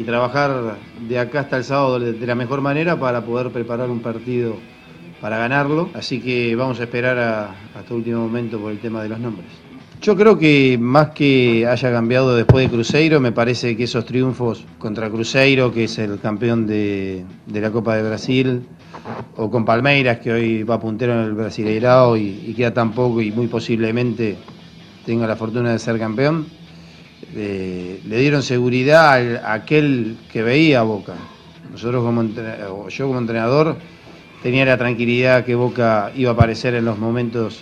Y trabajar de acá hasta el sábado de, la mejor manera para poder preparar un partido para ganarlo. Así que vamos a esperar a- hasta último momento por el tema de los nombres. Yo creo que más que haya cambiado después de Cruzeiro, me parece que esos triunfos contra Cruzeiro, que es el campeón de, de la Copa de Brasil, o con Palmeiras, que hoy va puntero en el Brasileirao y, y queda tan poco y muy posiblemente tenga la fortuna de ser campeón, le dieron seguridad a aquel que veía a Boca. Nosotros yo como entrenador tenía la tranquilidad que Boca iba a aparecer en los momentos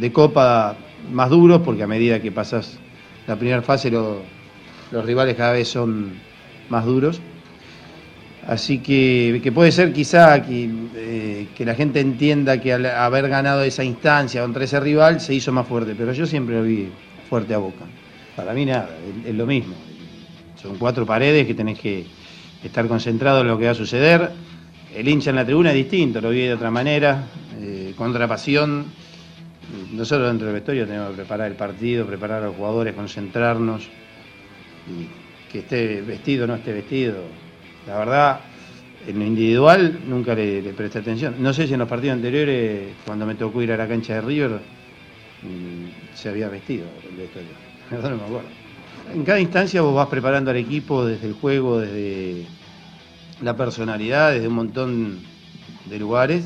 de Copa más duros, porque a medida que pasas la primera fase lo- los rivales cada vez son más duros. Así que, que puede ser quizá que, eh, que la gente entienda que al haber ganado esa instancia contra ese rival se hizo más fuerte, pero yo siempre lo vi fuerte a Boca. Para mí nada, es, lo mismo. Son cuatro paredes que tenés que estar concentrado en lo que va a suceder. El hincha en la tribuna es distinto, lo vi de otra manera, eh, contra pasión. Nosotros dentro del vestuario tenemos que preparar el partido, preparar a los jugadores, concentrarnos. Que esté vestido o no esté vestido. La verdad, en lo individual nunca le, le presté atención. No sé si en los partidos anteriores, cuando me tocó ir a la cancha de River, mm, se había vestido el vestuario. En cada instancia vos vas preparando al equipo desde el juego, desde la personalidad, desde un montón de lugares.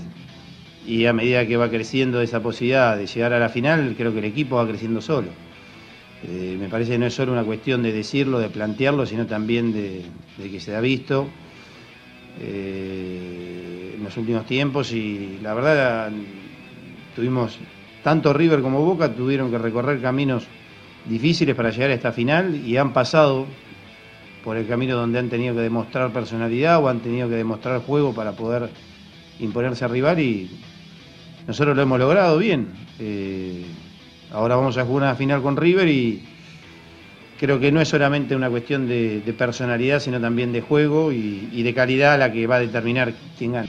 Y a medida que va creciendo esa posibilidad de llegar a la final, creo que el equipo va creciendo solo. Eh, me parece que no es solo una cuestión de decirlo, de plantearlo, sino también de, de que se ha visto eh, en los últimos tiempos y la verdad tuvimos tanto River como Boca tuvieron que recorrer caminos difíciles para llegar a esta final y han pasado por el camino donde han tenido que demostrar personalidad o han tenido que demostrar juego para poder imponerse al rival y nosotros lo hemos logrado bien. Eh, ahora vamos a jugar una final con River y creo que no es solamente una cuestión de, personalidad, sino también de juego y de calidad la que va a determinar quién gana.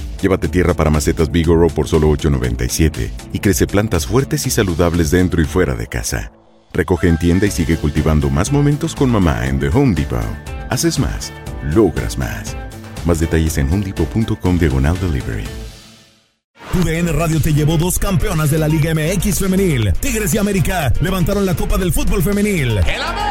Llévate tierra para macetas Bigoro por solo $8.97 y crece plantas fuertes y saludables dentro y fuera de casa. Recoge en tienda y sigue cultivando más momentos con mamá en The Home Depot. Haces más, logras más. Más detalles en homedepot.com diagonal delivery. Tu DN Radio te llevó dos campeonas de la Liga MX femenil. Tigres y América levantaron la Copa del Fútbol femenil. ¡El América!